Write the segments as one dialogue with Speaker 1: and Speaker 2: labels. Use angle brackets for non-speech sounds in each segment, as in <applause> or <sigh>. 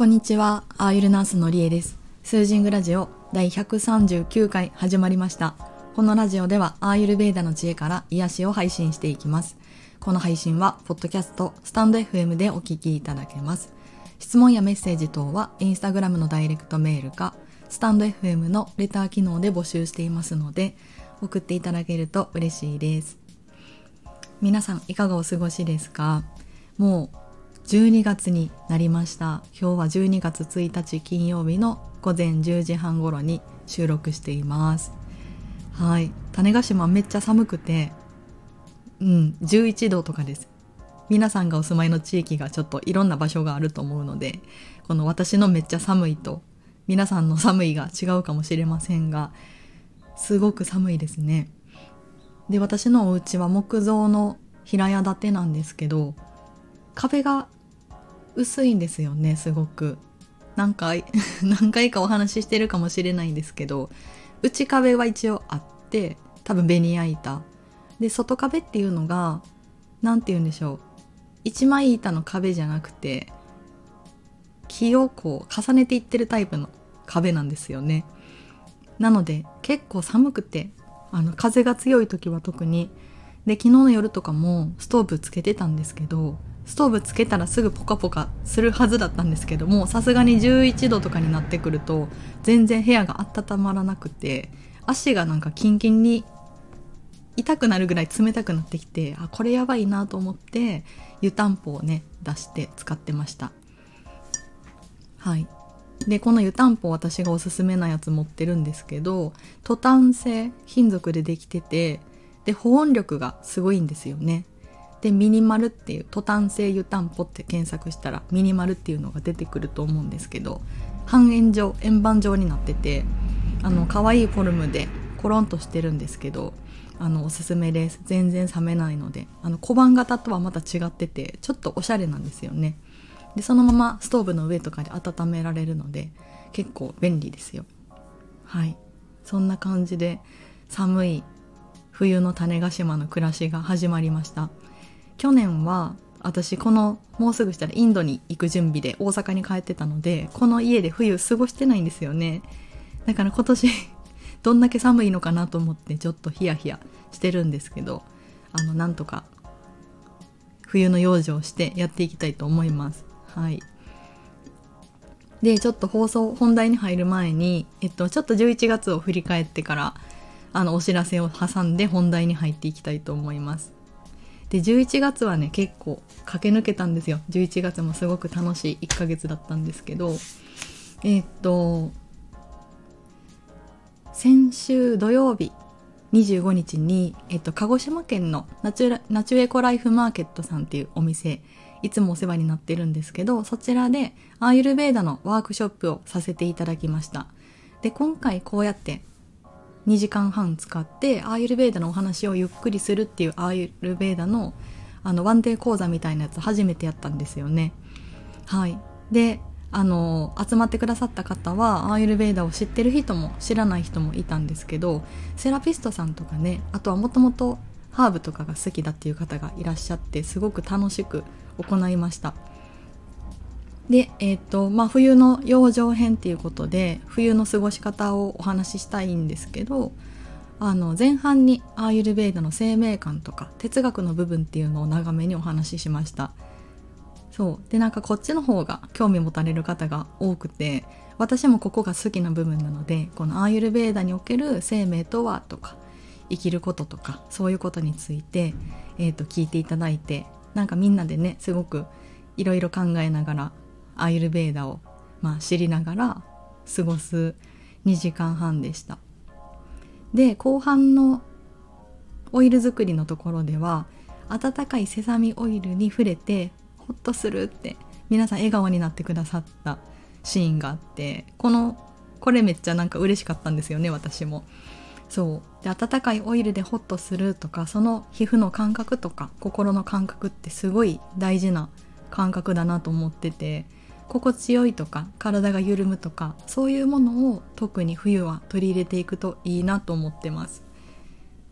Speaker 1: こんにちは、アーユルナースのりえです。スージングラジオ第139回始まりました。このラジオではアーユルベーダの知恵から癒しを配信していきます。この配信は、ポッドキャスト、スタンド FM でお聞きいただけます。質問やメッセージ等は、インスタグラムのダイレクトメールか、スタンド FM のレター機能で募集していますので、送っていただけると嬉しいです。皆さんいかがお過ごしですか？もう12月になりました。今日は12月1日金曜日の午前10時半頃に収録しています。はい。種子島めっちゃ寒くてうん11度とかです。皆さんがお住まいの地域がちょっといろんな場所があると思うのでこの私のめっちゃ寒いと皆さんの寒いが違うかもしれませんがすごく寒いですね。で私のお家は木造の平屋建てなんですけど壁が薄いんですよねすごく。何回 <laughs> 何回かお話ししてるかもしれないんですけど内壁は一応あって多分ベニヤ板。で外壁っていうのが何て言うんでしょう。一枚板の壁じゃなくて木をこう重ねていってるタイプの壁なんですよね。なので結構寒くてあの風が強い時は特に。で昨日の夜とかもストーブつけてたんですけどストーブつけたらすぐポカポカするはずだったんですけどもさすがに11度とかになってくると全然部屋が温まらなくて足がなんかキンキンに痛くなるぐらい冷たくなってきてあこれやばいなと思って湯たんぽをね出して使ってました。はい。でこの湯たんぽ私がおすすめなやつ持ってるんですけどトタン製金属でできててで保温力がすごいんですよね。でミニマルっていうトタン製湯たんぽって検索したらミニマルっていうのが出てくると思うんですけど半円状円盤状になっててあの可愛いフォルムでコロンとしてるんですけどあのおすすめです。全然冷めないのであの小判型とはまた違っててちょっとおしゃれなんですよね。でそのままストーブの上とかで温められるので結構便利ですよ。はい。そんな感じで寒い冬の種子島の暮らしが始まりました。去年は私このもうすぐしたらインドに行く準備で大阪に帰ってたのでこの家で冬過ごしてないんですよね。だから今年 <laughs> どんだけ寒いのかなと思ってちょっとヒヤヒヤしてるんですけどあのなんとか冬の養生をしてやっていきたいと思います。はい。でちょっと放送本題に入る前に、えっと、ちょっと11月を振り返ってからあのお知らせを挟んで本題に入っていきたいと思います。で11月はね結構駆け抜けたんですよ。11月もすごく楽しい1ヶ月だったんですけどえー、っと先週土曜日25日に、えっと、鹿児島県のナチュナチュエコライフマーケットさんっていうお店いつもお世話になってるんですけどそちらでアーユルベーダのワークショップをさせていただきました。で今回こうやって2時間半使ってアーユルベーダのお話をゆっくりするっていうアーユルベーダのあのワンデー講座みたいなやつ初めてやったんですよね。はい。であの集まってくださった方はアーユルベーダを知ってる人も知らない人もいたんですけどセラピストさんとかねあとはもともとハーブとかが好きだっていう方がいらっしゃってすごく楽しく行いました。で、え、ー、とまあ、冬の養生編っていうことで冬の過ごし方をお話ししたいんですけどあの前半にアーユルベーダの生命感とか哲学の部分っていうのを長めにお話ししました。そう。でなんかこっちの方が興味持たれる方が多くて私もここが好きな部分なのでこのアーユルベーダにおける生命とはとか生きることとかそういうことについて、えー、と聞いていただいてなんかみんなでねすごくいろいろ考えながらアーユルベーダを、まあ、知りながら過ごす2時間半でした。で後半のオイル作りのところでは温かいセサミオイルに触れてホッとするって皆さん笑顔になってくださったシーンがあってこのこれめっちゃなんか嬉しかったんですよね私も。そう。で温かいオイルでホッとするとかその皮膚の感覚とか心の感覚ってすごい大事な感覚だなと思ってて心地よいとか体が緩むとかそういうものを特に冬は取り入れていくといいなと思ってます。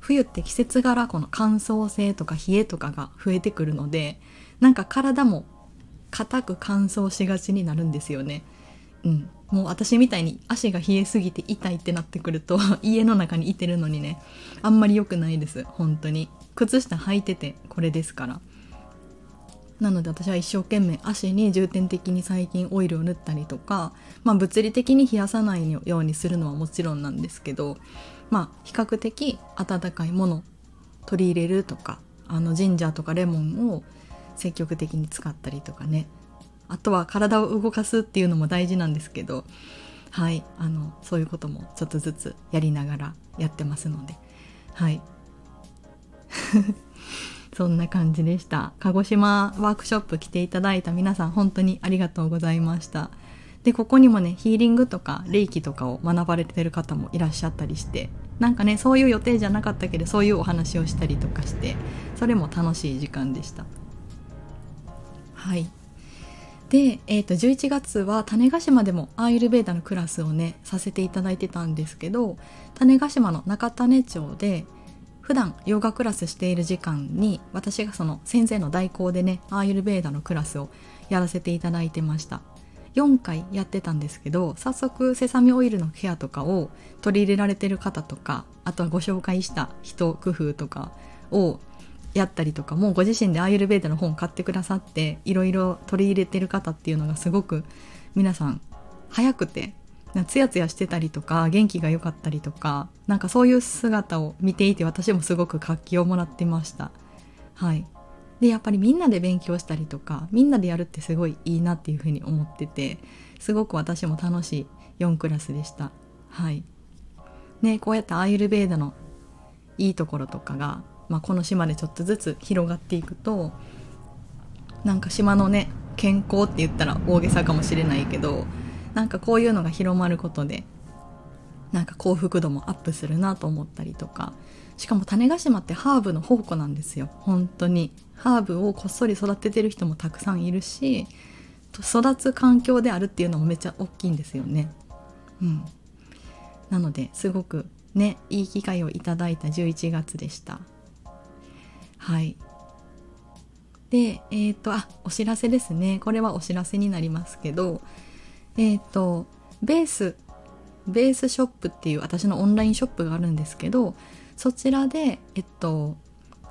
Speaker 1: 冬って季節柄この乾燥性とか冷えとかが増えてくるのでなんか体も硬く乾燥しがちになるんですよね。うん、もう私みたいに足が冷えすぎて痛いってなってくると <laughs> 家の中にいてるのにねあんまり良くないです。本当に。靴下履いててこれですから。なので私は一生懸命足に重点的に最近オイルを塗ったりとか、まあ、物理的に冷やさないようにするのはもちろんなんですけど、まあ、比較的温かいもの取り入れるとかあのジンジャーとかレモンを積極的に使ったりとかね。あとは体を動かすっていうのも大事なんですけどはいあのそういうこともちょっとずつやりながらやってますので。はい。そんな感じでした。鹿児島ワークショップ来ていただいた皆さん本当にありがとうございました。でここにもねヒーリングとか霊気とかを学ばれてる方もいらっしゃったりしてなんかねそういう予定じゃなかったけどそういうお話をしたりとかしてそれも楽しい時間でした。はい。で、えー、と11月は種子島でもアーユルベーダのクラスをねさせていただいてたんですけど種子島の中種町で普段ヨガクラスしている時間に私がその先生の代行でねアーユルベーダのクラスをやらせていただいてました。4回やってたんですけど早速セサミオイルのケアとかを取り入れられてる方とかあとはご紹介した人工夫とかをやったりとかもご自身でアーユルベーダの本買ってくださっていろいろ取り入れてる方っていうのがすごく皆さん早くてツヤツヤしてたりとか元気が良かったりとかなんかそういう姿を見ていて私もすごく活気をもらってました。はい。でやっぱりみんなで勉強したりとかみんなでやるってすごいいいなっていうふうに思っててすごく私も楽しい4クラスでした。はい。ねこうやってアーユルベーダのいいところとかが、まあ、この島でちょっとずつ広がっていくとなんか島のね健康って言ったら大げさかもしれないけどなんかこういうのが広まることでなんか幸福度もアップするなと思ったりとかしかも種子島ってハーブの宝庫なんですよ。本当に。ハーブをこっそり育ててる人もたくさんいるし育つ環境であるっていうのもめっちゃ大きいんですよね。うん。なのですごくねいい機会をいただいた11月でした。はい。でえっ、ー、とあお知らせですね。これはお知らせになりますけどえっ、ー、とベースベースショップっていう私のオンラインショップがあるんですけどそちらでえっと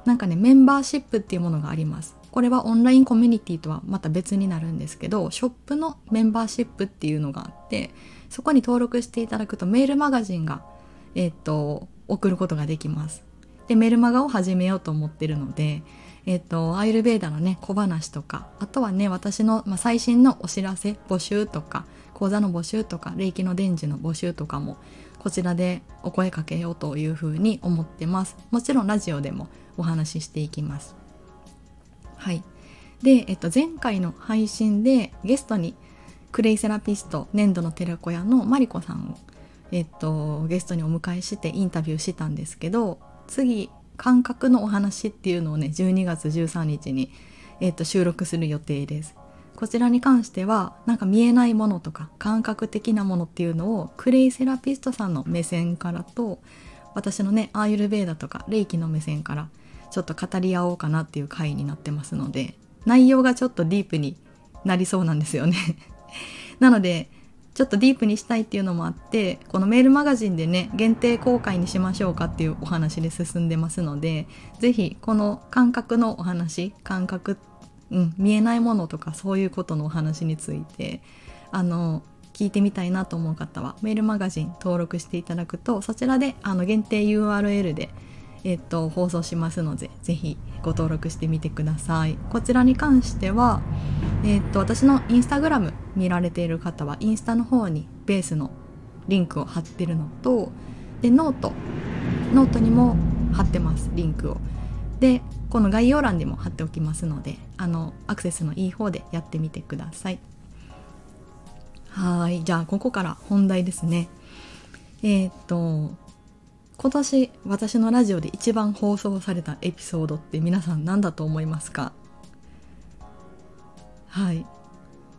Speaker 1: なんかねメンバーシップっていうものがあります。これはオンラインコミュニティとはまた別になるんですけどショップのメンバーシップっていうのがあってそこに登録していただくとメールマガジンがえっと送ることができます。でメルマガを始めようと思ってるのでえっ、とアイルベーダのね小話とかあとはね私の、まあ、最新のお知らせ募集とか講座の募集とか霊気の伝授の募集とかもこちらでお声かけようというふうに思ってます。もちろんラジオでもお話ししていきます。はい。で、えっと、前回の配信でゲストにクレイセラピスト粘土の寺子屋のマリコさんを、えっと、ゲストにお迎えしてインタビューしたんですけど次感覚のお話っていうのをね12月13日に、えっと、収録する予定です。こちらに関してはなんか見えないものとか感覚的なものっていうのをクレイセラピストさんの目線からと私のねアーユルベーダとか霊気の目線からちょっと語り合おうかなっていう回になってますので内容がちょっとディープになりそうなんですよね。<laughs> なのでちょっとディープにしたいっていうのもあってこのメールマガジンでね限定公開にしましょうかっていうお話で進んでますので是非この感覚のお話感覚うん、見えないものとかそういうことのお話についてあの聞いてみたいなと思う方はメールマガジン登録していただくとそちらであの限定 URL で、えっと、放送しますのでぜひご登録してみてください。こちらに関しては、えっと、私のインスタグラム見られている方はインスタの方にベースのリンクを貼ってるのとでノート。ノートにも貼ってますリンクを。でこの概要欄にも貼っておきますのであのアクセスのいい方でやってみてください。はいじゃあここから本題ですね。えー、っと今年私のラジオで一番放送されたエピソードって皆さん何だと思いますか？はい。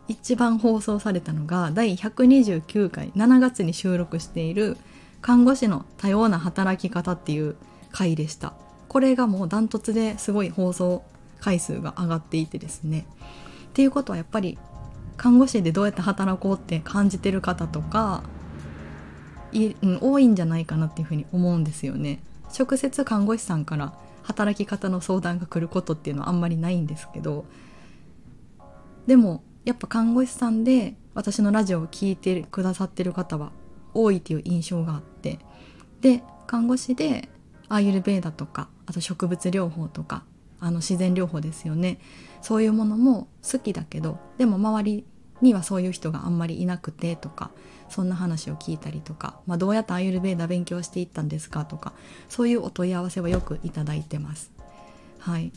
Speaker 1: 一番放送されたのが第129回7月に収録している看護師の多様な働き方っていう回でした。これがもうダントツですごい放送回数が上がっていてですねっていうことはやっぱり看護師でどうやって働こうって感じてる方とかい、うん、多いんじゃないかなっていうふうに思うんですよね。直接看護師さんから働き方の相談が来ることっていうのはあんまりないんですけどでもやっぱ看護師さんで私のラジオを聴いてくださってる方は多いっていう印象があってで看護師でアーユルベーダとかあと植物療法とかあの自然療法ですよね。そういうものも好きだけどでも周りにはそういう人があんまりいなくてとかそんな話を聞いたりとか、まあ、どうやってアーユルベーダ勉強していったんですかとかそういうお問い合わせはよくいただいてます。はい。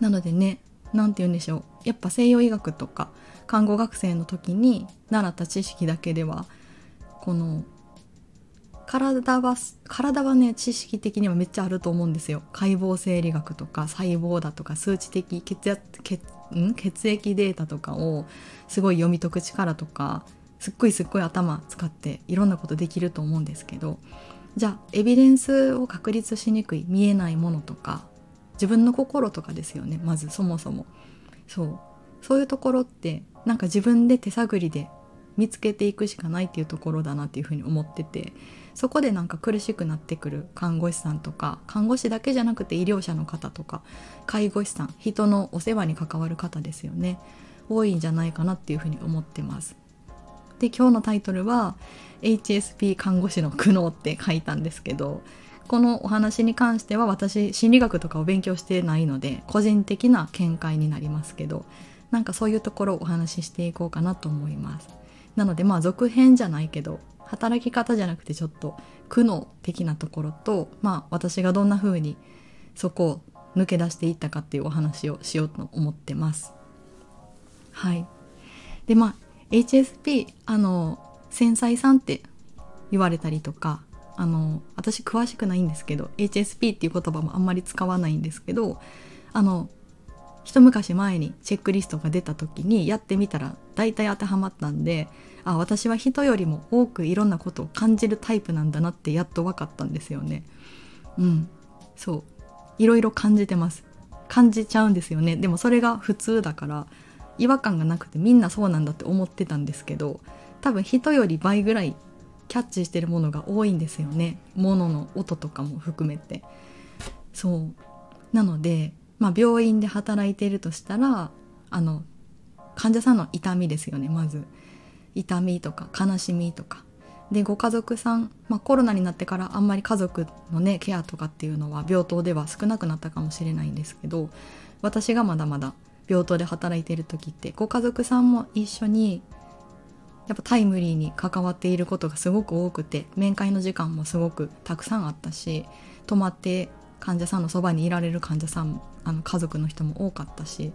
Speaker 1: なのでね何て言うんでしょう。やっぱ西洋医学とか看護学生の時に習った知識だけではこの体は体はね知識的にはめっちゃあると思うんですよ。解剖生理学とか細胞だとか数値的血圧血ん？血液データとかをすごい読み解く力とかすっごいすっごい頭使っていろんなことできると思うんですけどじゃあエビデンスを確立しにくい見えないものとか自分の心とかですよねまずそもそも。そう。そういうところってなんか自分で手探りで見つけていくしかないっていうところだなっていうふうに思っててそこでなんか苦しくなってくる看護師さんとか看護師だけじゃなくて医療者の方とか介護士さん人のお世話に関わる方ですよね。多いんじゃないかなっていうふうに思ってます。で今日のタイトルは HSP 看護師の苦悩って書いたんですけどこのお話に関しては私心理学とかを勉強してないので個人的な見解になりますけどなんかそういうところをお話ししていこうかなと思います。なのでまあ続編じゃないけど働き方じゃなくてちょっと苦悩的なところとまあ私がどんな風にそこを抜け出していったかっていうお話をしようと思ってます。はい。でまあ HSP あの繊細さんって言われたりとかあの私詳しくないんですけど HSP っていう言葉もあんまり使わないんですけどあの一昔前にチェックリストが出た時にやってみたら大体当てはまったんであ私は人よりも多くいろんなことを感じるタイプなんだなってやっと分かったんですよね。うん。そう。いろいろ感じてます。感じちゃうんですよね。でもそれが普通だから違和感がなくてみんなそうなんだって思ってたんですけど多分人より倍ぐらいキャッチしてるものが多いんですよね。物の音とかも含めて。そう。なので、まあ、病院で働いているとしたらあの患者さんの痛みですよねまず。痛みとか悲しみとか。でご家族さん、まあ、コロナになってからあんまり家族のねケアとかっていうのは病棟では少なくなったかもしれないんですけど私がまだまだ病棟で働いている時ってご家族さんも一緒にやっぱタイムリーに関わっていることがすごく多くて面会の時間もすごくたくさんあったし泊まって患者さんのそばにいられる患者さんあの家族の人も多かったし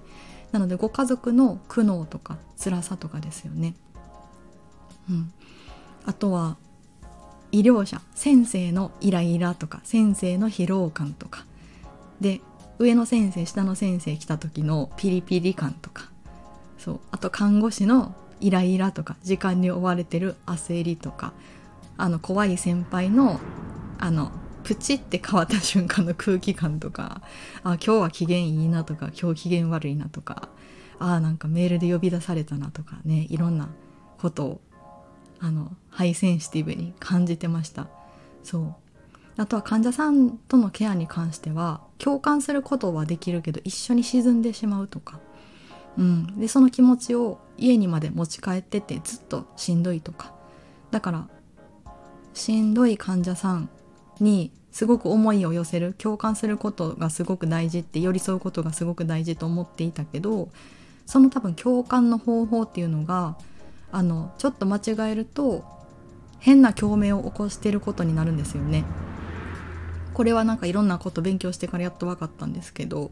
Speaker 1: なのでご家族の苦悩とか辛さとかですよね。うん、あとは医療者先生のイライラとか先生の疲労感とか。で上の先生下の先生来た時のピリピリ感とか。そう。あと看護師のイライラとか時間に追われてる焦りとか。あの怖い先輩のあのプチって変わった瞬間の空気感とかあ今日は機嫌いいなとか今日機嫌悪いなとかあなんかメールで呼び出されたなとかねいろんなことをあのハイセンシティブに感じてました。そう。あとは患者さんとのケアに関しては共感することはできるけど一緒に沈んでしまうとか、うん、でその気持ちを家にまで持ち帰っててずっとしんどいとか。だからしんどい患者さんにすごく思いを寄せる共感することがすごく大事って寄り添うことがすごく大事と思っていたけどその多分共感の方法っていうのがあのちょっと間違えると変な共鳴を起こしてることになるんですよね。これはなんかいろんなこと勉強してからやっと分かったんですけど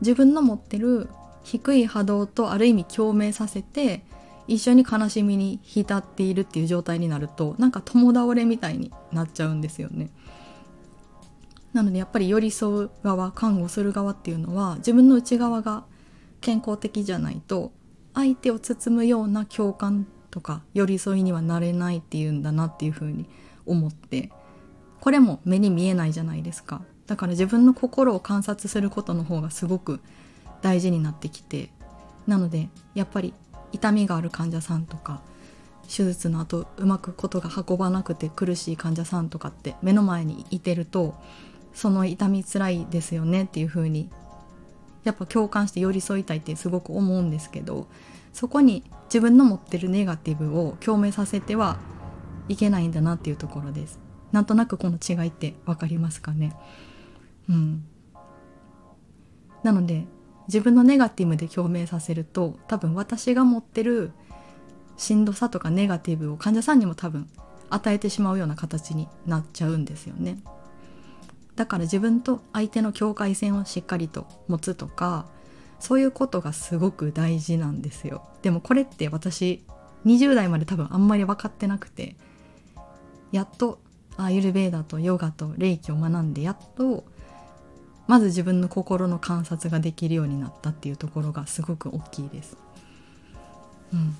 Speaker 1: 自分の持ってる低い波動とある意味共鳴させて一緒に悲しみに浸っているっていう状態になるとなんか共倒れみたいになっちゃうんですよね。なのでやっぱり寄り添う側看護する側っていうのは自分の内側が健康的じゃないと相手を包むような共感とか寄り添いにはなれないっていうんだなっていうふうに思ってこれも目に見えないじゃないですかだから自分の心を観察することの方がすごく大事になってきてなのでやっぱり痛みがある患者さんとか手術の後うまくことが運ばなくて苦しい患者さんとかって目の前にいてるとその痛みつらいですよねっていう風にやっぱ共感して寄り添いたいってすごく思うんですけどそこに自分の持ってるネガティブを共鳴させてはいけないんだなっていうところです。なんとなくこの違いって分かりますかね？うん。なので自分のネガティブで共鳴させると多分私が持ってるしんどさとかネガティブを患者さんにも多分与えてしまうような形になっちゃうんですよね。だから自分と相手の境界線をしっかりと持つとかそういうことがすごく大事なんですよ。でもこれって私20代まで多分あんまり分かってなくてやっとアーユルベーダとヨガと霊気を学んでやっとまず自分の心の観察ができるようになったっていうところがすごく大きいです。うん、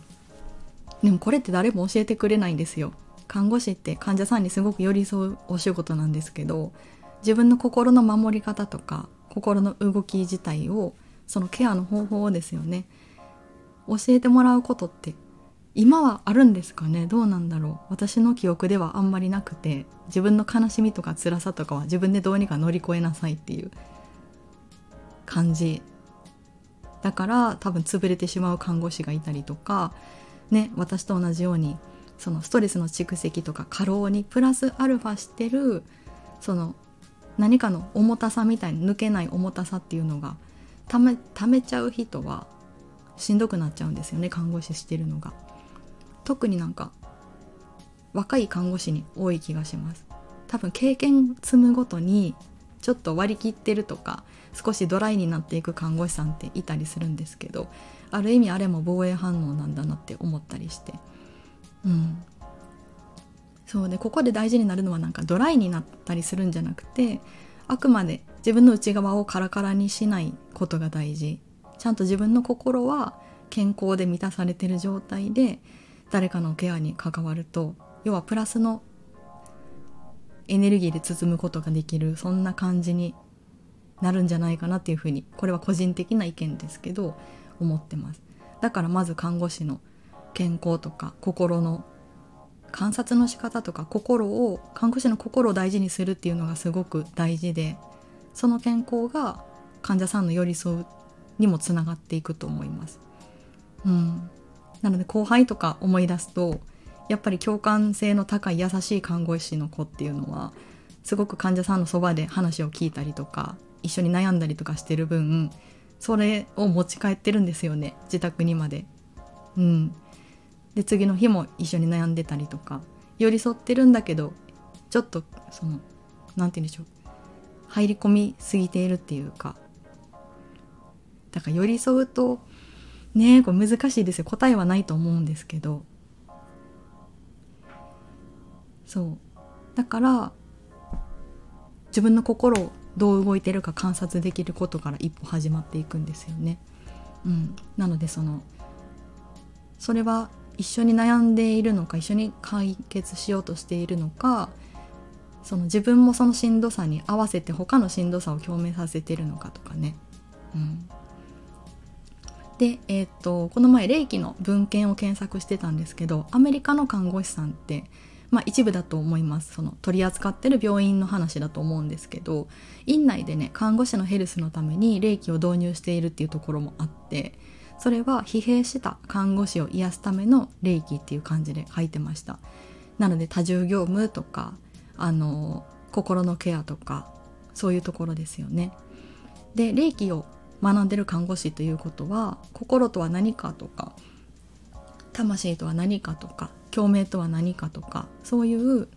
Speaker 1: でもこれって誰も教えてくれないんですよ。看護師って患者さんにすごく寄り添うお仕事なんですけど自分の心の守り方とか心の動き自体をそのケアの方法をですよね教えてもらうことって今はあるんですかね？どうなんだろう？私の記憶ではあんまりなくて自分の悲しみとか辛さとかは自分でどうにか乗り越えなさいっていう感じ。だから多分潰れてしまう看護師がいたりとかね私と同じようにそのストレスの蓄積とか過労にプラスアルファしてるその何かの重たさみたいに抜けない重たさっていうのがためためちゃう人はしんどくなっちゃうんですよね看護師してるのが。特になんか若い看護師に多い気がします。多分経験積むごとにちょっと割り切ってるとか少しドライになっていく看護師さんっていたりするんですけどある意味あれも防衛反応なんだなって思ったりして。うん。そうでここで大事になるのはなんかドライになったりするんじゃなくてあくまで自分の内側をカラカラにしないことが大事。ちゃんと自分の心は健康で満たされてる状態で誰かのケアに関わると要はプラスのエネルギーで包むことができるそんな感じになるんじゃないかなっていうふうにこれは個人的な意見ですけど思ってますだからまず看護師の健康とか心の観察の仕方とか心を看護師の心を大事にするっていうのがすごく大事でその健康が患者さんの寄り添うにもつながっていくと思います。うん、なので後輩とか思い出すとやっぱり共感性の高い優しい看護師の子っていうのはすごく患者さんのそばで話を聞いたりとか一緒に悩んだりとかしてる分それを持ち帰ってるんですよね。自宅にまで。うん、で次の日も一緒に悩んでたりとか寄り添ってるんだけどちょっとその何て言うんでしょう。入り込みすぎているっていうか。だから寄り添うとねこれ難しいですよ。答えはないと思うんですけど。そう。だから自分の心をどう動いてるか観察できることから一歩始まっていくんですよね。うん、なのでそのそれは一緒に悩んでいるのか一緒に解決しようとしているのかその自分もそのしんどさに合わせて他のしんどさを共鳴させてるのかとかね。うん、で、えー、っとこの前霊気の文献を検索してたんですけどアメリカの看護師さんって、まあ、一部だと思います。その取り扱ってる病院の話だと思うんですけど院内でね看護師のヘルスのために霊気を導入しているっていうところもあってそれは疲弊した看護師を癒すための霊気っていう感じで書いてました。なので多重業務とかあの心のケアとかそういうところですよね。で霊気を学んでる看護師ということは心とは何かとか魂とは何かとか共鳴とは何かとかそういう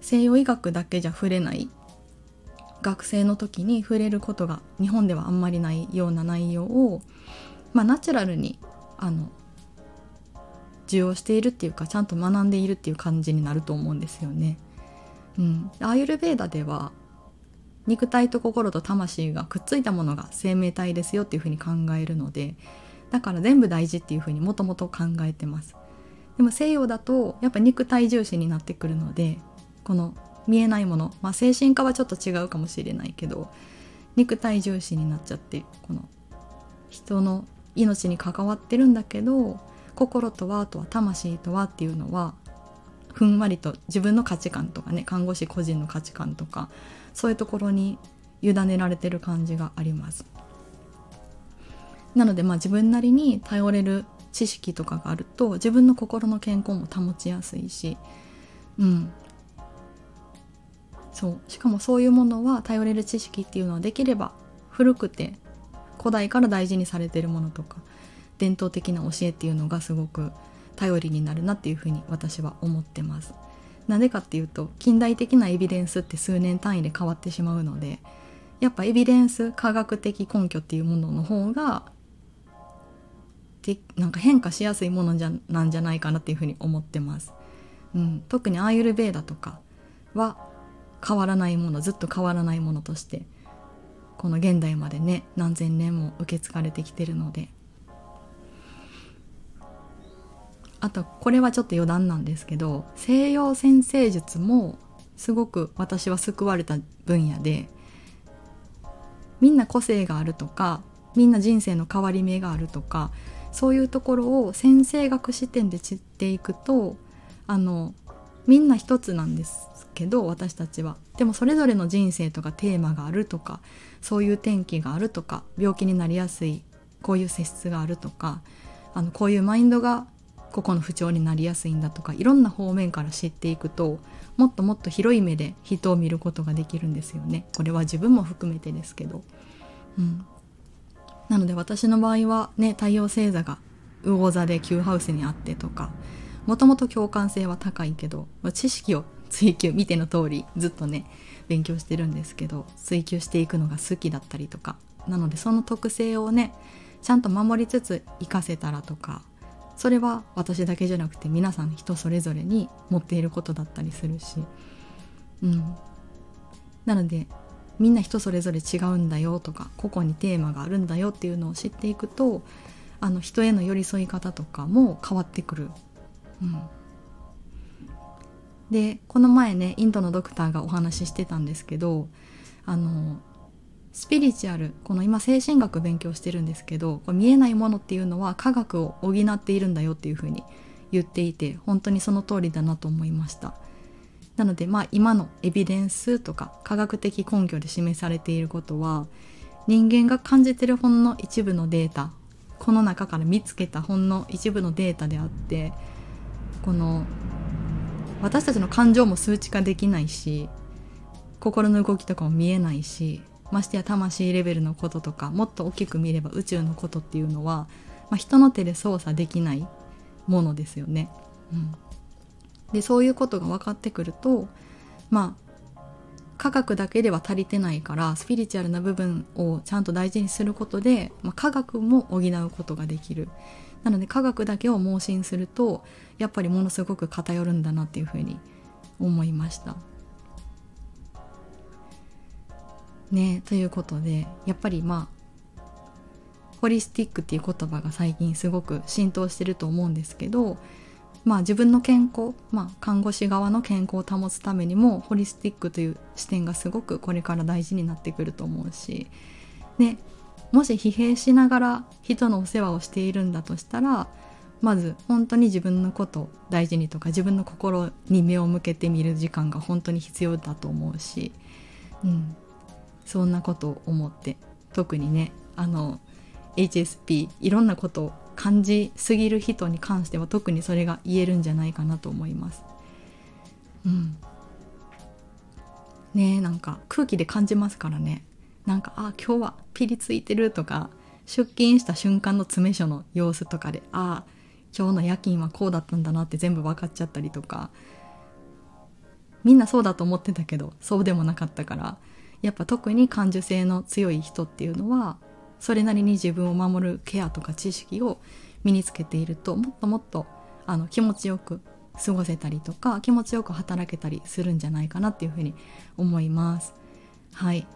Speaker 1: 西洋医学だけじゃ触れない学生の時に触れることが日本ではあんまりないような内容を、まあ、ナチュラルにあの受容しているっていうかちゃんと学んでいるっていう感じになると思うんですよね。うん、アーユルベーダでは肉体と心と魂がくっついたものが生命体ですよっていうふうに考えるのでだから全部大事っていうふうにもともと考えてます。でも西洋だとやっぱ肉体重視になってくるのでこの見えないもの、まあ、精神科はちょっと違うかもしれないけど肉体重視になっちゃってこの人の命に関わってるんだけど心とはあとは魂とはっていうのはふんわりと自分の価値観とかね看護師個人の価値観とかそういうところに委ねられてる感じがあります。なのでまあ自分なりに頼れる知識とかがあると自分の心の健康も保ちやすいしうん。そう。しかもそういうものは頼れる知識っていうのはできれば古くて古代から大事にされてるものとか伝統的な教えっていうのがすごく頼りになるなっていうふうに私は思ってます。なぜかっていうと近代的なエビデンスって数年単位で変わってしまうのでやっぱエビデンス科学的根拠っていうものの方がでなんか変化しやすいものじゃなんじゃないかなっていうふうに思ってます。うん、特にアーユルベーダとかは変わらないものずっと変わらないものとしてこの現代までね何千年も受け継がれてきてるのであとこれはちょっと余談なんですけど西洋先生術もすごく私は救われた分野でみんな個性があるとかみんな人生の変わり目があるとかそういうところを先生学視点で知っていくとあのみんな一つなんですけど私たちは。でもそれぞれの人生とかテーマがあるとかそういう転機があるとか病気になりやすいこういう性質があるとかあのこういうマインドが個々の不調になりやすいんだとかいろんな方面から知っていくともっともっと広い目で人を見ることができるんですよね。これは自分も含めてですけど、うん、なので私の場合はね太陽星座が魚座で旧ハウスにあってとかもともと共感性は高いけど知識を追求見ての通りずっとね勉強してるんですけど追求していくのが好きだったりとか。なのでその特性をねちゃんと守りつつ活かせたらとかそれは私だけじゃなくて皆さん人それぞれに持っていることだったりするし。うん。なのでみんな人それぞれ違うんだよとか個々にテーマがあるんだよっていうのを知っていくとあの人への寄り添い方とかも変わってくる。うん、でこの前ねインドのドクターがお話ししてたんですけどあのスピリチュアルこの今精神学勉強してるんですけど見えないものっていうのは科学を補っているんだよっていうふうに言っていて本当にその通りだなと思いました。なのでまあ今のエビデンスとか科学的根拠で示されていることは人間が感じてるほんの一部のデータこの中から見つけたほんの一部のデータであってこの私たちの感情も数値化できないし心の動きとかも見えないしましてや魂レベルのこととかもっと大きく見れば宇宙のことっていうのは、まあ、人の手で操作できないものですよね。うん、でそういうことが分かってくるとまあ科学だけでは足りてないからスピリチュアルな部分をちゃんと大事にすることで、まあ、科学も補うことができる。なので科学だけを盲信するとやっぱりものすごく偏るんだなっていうふうに思いました。ねということでやっぱりまあホリスティックっていう言葉が最近すごく浸透してると思うんですけどまあ自分の健康、まあ、看護師側の健康を保つためにもホリスティックという視点がすごくこれから大事になってくると思うし、ね、もし疲弊しながら人のお世話をしているんだとしたらまず本当に自分のことを大事にとか自分の心に目を向けてみる時間が本当に必要だと思うし、うん、そんなことを思って特にねあの HSP いろんなことを感じすぎる人に関しては特にそれが言えるんじゃないかなと思います。うん。ねなんか空気で感じますからね。なんかあ今日はピリついてるとか出勤した瞬間の詰め所の様子とかでああ今日の夜勤はこうだったんだなって全部分かっちゃったりとかみんなそうだと思ってたけどそうでもなかったからやっぱ特に感受性の強い人っていうのはそれなりに自分を守るケアとか知識を身につけているともっともっとあの気持ちよく過ごせたりとか気持ちよく働けたりするんじゃないかなっていうふうに思います。はい。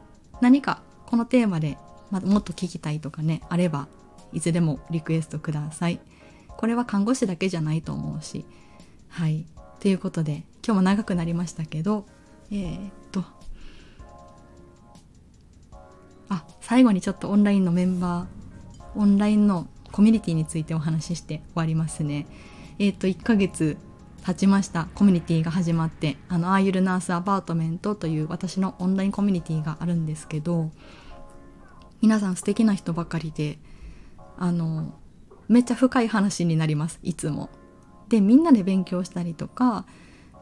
Speaker 1: 何かこのテーマで、ま、もっと聞きたいとかね、あればいつでもリクエストください。これは看護師だけじゃないと思うし。はい。ということで今日も長くなりましたけど、えー、あ最後にちょっとオンラインのメンバーオンラインのコミュニティについてお話しして終わりますね。えっ、と1ヶ月経ちました。コミュニティが始まってあのアーユルナースアパートメントという私のオンラインコミュニティがあるんですけど皆さん素敵な人ばかりであのめっちゃ深い話になります。いつも。でみんなで勉強したりとか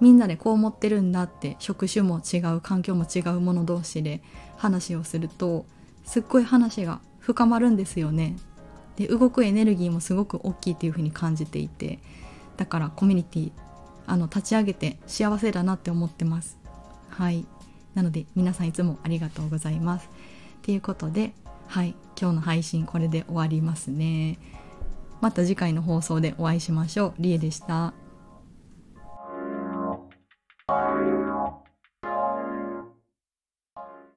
Speaker 1: みんなでこう思ってるんだって職種も違う環境も違う者同士で話をするとすっごい話が深まるんですよね。で動くエネルギーもすごく大きいっていう風に感じていてだからコミュニティあの立ち上げて幸せだなって思ってます。はいなので皆さんいつもありがとうございます。ということではい今日の配信これで終わりますね。また次回の放送でお会いしましょう。りえでした。